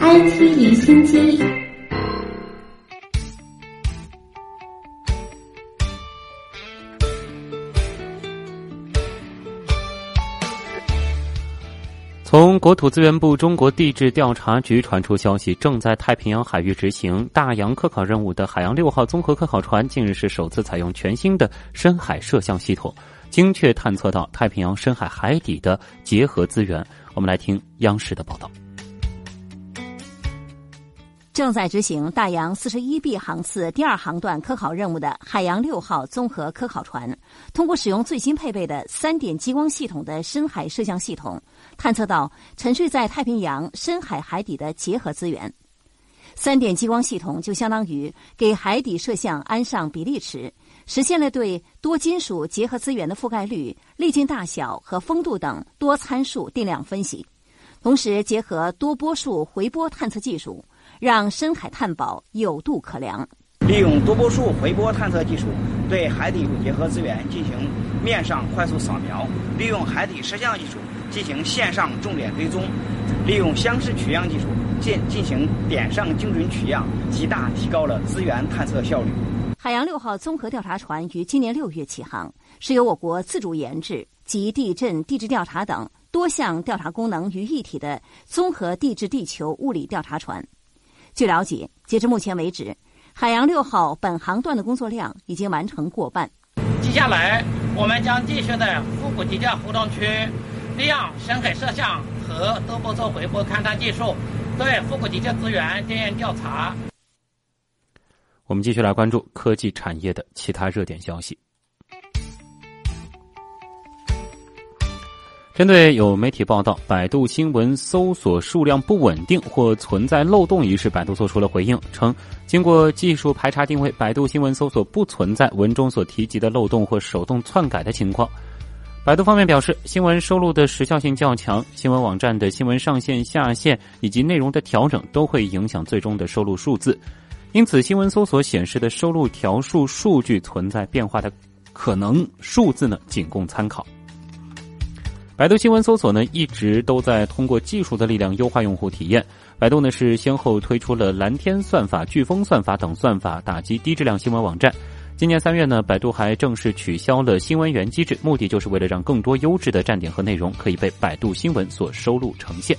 IT 离心机。从国土资源部中国地质调查局传出消息，正在太平洋海域执行大洋科考任务的海洋六号综合科考船，近日是首次采用全新的深海摄像系统，精确探测到太平洋深海海底的结合资源。我们来听央视的报道。正在执行大洋四十一 B 航次第二航段科考任务的海洋六号综合科考船，通过使用最新配备的三点激光系统的深海摄像系统，探测到沉睡在太平洋深海海底的结合资源。三点激光系统就相当于给海底摄像安上比例尺，实现了对多金属结合资源的覆盖率、粒径大小和风度等多参数定量分析，同时结合多波束回波探测技术。让深海探宝有度可量。利用多波束回波探测技术，对海底结合资源进行面上快速扫描；利用海底摄像技术进行线上重点追踪；利用相似取样技术进进行点上精准取样，极大提高了资源探测效率。海洋六号综合调查船于今年六月起航，是由我国自主研制及地震、地质调查等多项调查功能于一体的综合地质地球物理调查船。据了解，截至目前为止，海洋六号本航段的工作量已经完成过半。接下来，我们将继续在腹部地窖活动区利用深海摄像和多波束回波勘探技术，对腹部地窖资源进行调查。我们继续来关注科技产业的其他热点消息。针对有媒体报道百度新闻搜索数量不稳定或存在漏洞一事，百度做出了回应，称经过技术排查定位，百度新闻搜索不存在文中所提及的漏洞或手动篡改的情况。百度方面表示，新闻收录的时效性较强，新闻网站的新闻上线下线以及内容的调整都会影响最终的收录数字，因此新闻搜索显示的收录条数数据存在变化的可能，数字呢仅供参考。百度新闻搜索呢，一直都在通过技术的力量优化用户体验。百度呢是先后推出了蓝天算法、飓风算法等算法，打击低质量新闻网站。今年三月呢，百度还正式取消了新闻源机制，目的就是为了让更多优质的站点和内容可以被百度新闻所收录呈现。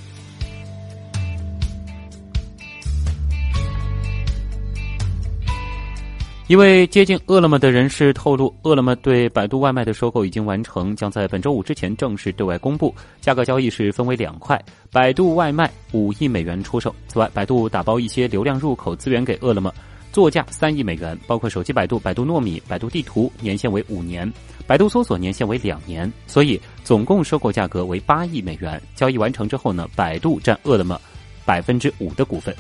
一位接近饿了么的人士透露，饿了么对百度外卖的收购已经完成，将在本周五之前正式对外公布。价格交易是分为两块，百度外卖五亿美元出售。此外，百度打包一些流量入口资源给饿了么，作价三亿美元，包括手机百度、百度糯米、百度地图，年限为五年；百度搜索年限为两年，所以总共收购价格为八亿美元。交易完成之后呢，百度占饿了么百分之五的股份。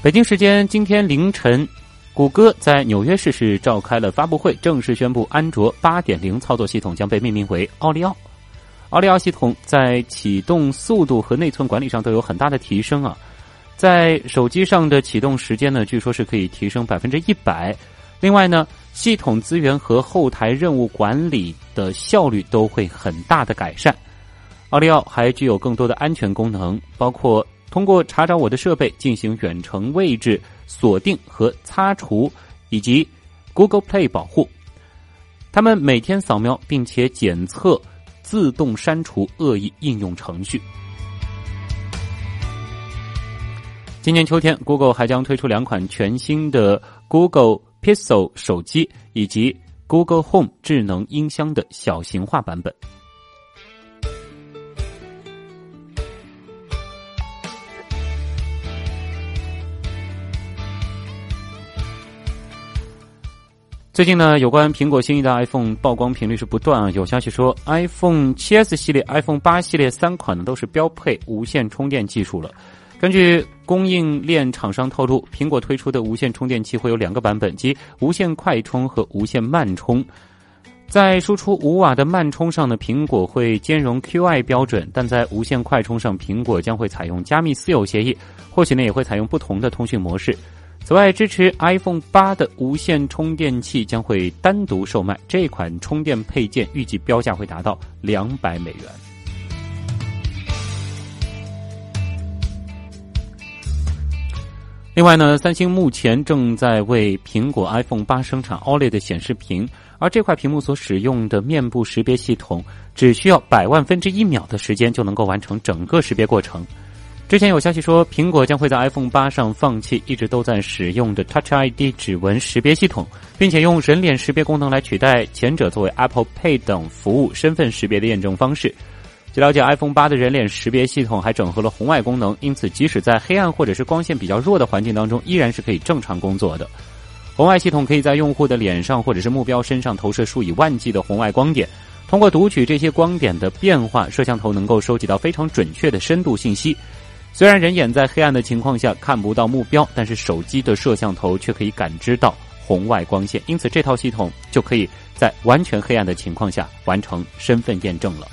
北京时间今天凌晨，谷歌在纽约市是召开了发布会，正式宣布安卓8.0操作系统将被命名为奥利奥。奥利奥系统在启动速度和内存管理上都有很大的提升啊！在手机上的启动时间呢，据说是可以提升百分之一百。另外呢，系统资源和后台任务管理的效率都会很大的改善。奥利奥还具有更多的安全功能，包括。通过查找我的设备进行远程位置锁定和擦除，以及 Google Play 保护。他们每天扫描并且检测，自动删除恶意应用程序。今年秋天，Google 还将推出两款全新的 Google Pixel 手机以及 Google Home 智能音箱的小型化版本。最近呢，有关苹果新一代 iPhone 曝光频率是不断啊。有消息说，iPhone 7s 系列、iPhone 8系列三款呢都是标配无线充电技术了。根据供应链厂商透露，苹果推出的无线充电器会有两个版本，即无线快充和无线慢充。在输出五瓦的慢充上呢，苹果会兼容 Qi 标准，但在无线快充上，苹果将会采用加密私有协议，或许呢也会采用不同的通讯模式。此外，支持 iPhone 八的无线充电器将会单独售卖，这款充电配件预计标价会达到两百美元。另外呢，三星目前正在为苹果 iPhone 八生产 OLED 显示屏，而这块屏幕所使用的面部识别系统，只需要百万分之一秒的时间就能够完成整个识别过程。之前有消息说，苹果将会在 iPhone 八上放弃一直都在使用的 Touch ID 指纹识别系统，并且用人脸识别功能来取代前者作为 Apple Pay 等服务身份识别的验证方式。据了解，iPhone 八的人脸识别系统还整合了红外功能，因此即使在黑暗或者是光线比较弱的环境当中，依然是可以正常工作的。红外系统可以在用户的脸上或者是目标身上投射数以万计的红外光点，通过读取这些光点的变化，摄像头能够收集到非常准确的深度信息。虽然人眼在黑暗的情况下看不到目标，但是手机的摄像头却可以感知到红外光线，因此这套系统就可以在完全黑暗的情况下完成身份验证了。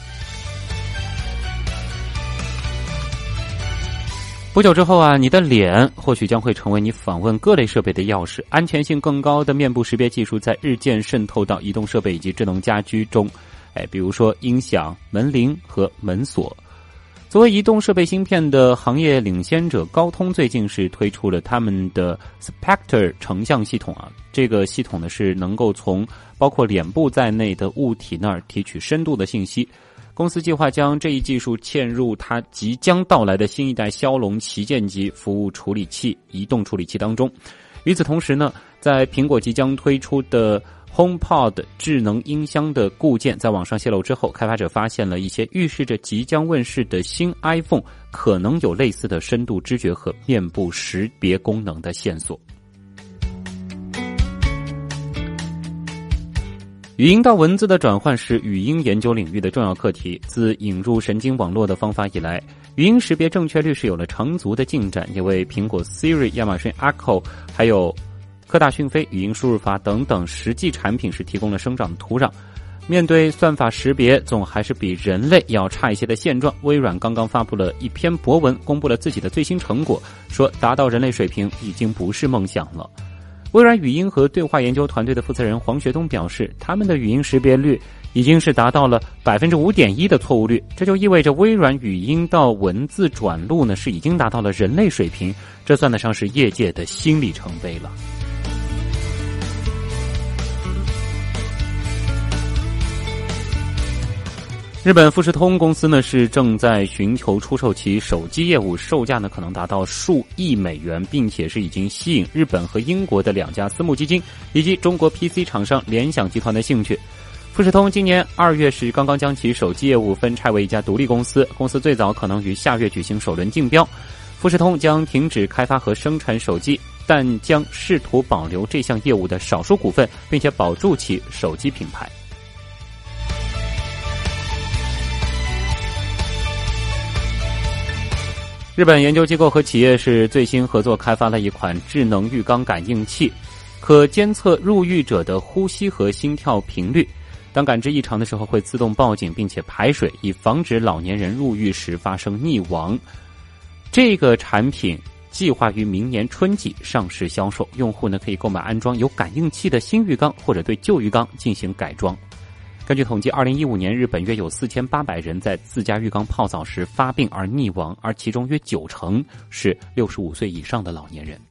不久之后啊，你的脸或许将会成为你访问各类设备的钥匙。安全性更高的面部识别技术在日渐渗透到移动设备以及智能家居中，哎，比如说音响、门铃和门锁。作为移动设备芯片的行业领先者，高通最近是推出了他们的 Spectre 成像系统啊。这个系统呢是能够从包括脸部在内的物体那儿提取深度的信息。公司计划将这一技术嵌入它即将到来的新一代骁龙旗舰级服务处理器移动处理器当中。与此同时呢，在苹果即将推出的。HomePod 智能音箱的固件在网上泄露之后，开发者发现了一些预示着即将问世的新 iPhone 可能有类似的深度知觉和面部识别功能的线索。语音到文字的转换是语音研究领域的重要课题。自引入神经网络的方法以来，语音识别正确率是有了长足的进展，也为苹果 Siri、亚马逊 Echo 还有。科大讯飞语音输入法等等实际产品是提供了生长的土壤。面对算法识别总还是比人类要差一些的现状，微软刚刚发布了一篇博文，公布了自己的最新成果，说达到人类水平已经不是梦想了。微软语音和对话研究团队的负责人黄学东表示，他们的语音识别率已经是达到了百分之五点一的错误率，这就意味着微软语音到文字转录呢是已经达到了人类水平，这算得上是业界的新里程碑了。日本富士通公司呢是正在寻求出售其手机业务，售价呢可能达到数亿美元，并且是已经吸引日本和英国的两家私募基金以及中国 PC 厂商联想集团的兴趣。富士通今年二月是刚刚将其手机业务分拆为一家独立公司，公司最早可能于下月举行首轮竞标。富士通将停止开发和生产手机，但将试图保留这项业务的少数股份，并且保住其手机品牌。日本研究机构和企业是最新合作开发了一款智能浴缸感应器，可监测入浴者的呼吸和心跳频率。当感知异常的时候，会自动报警并且排水，以防止老年人入浴时发生溺亡。这个产品计划于明年春季上市销售，用户呢可以购买安装有感应器的新浴缸，或者对旧浴缸进行改装。根据统计，二零一五年日本约有四千八百人在自家浴缸泡澡时发病而溺亡，而其中约九成是六十五岁以上的老年人。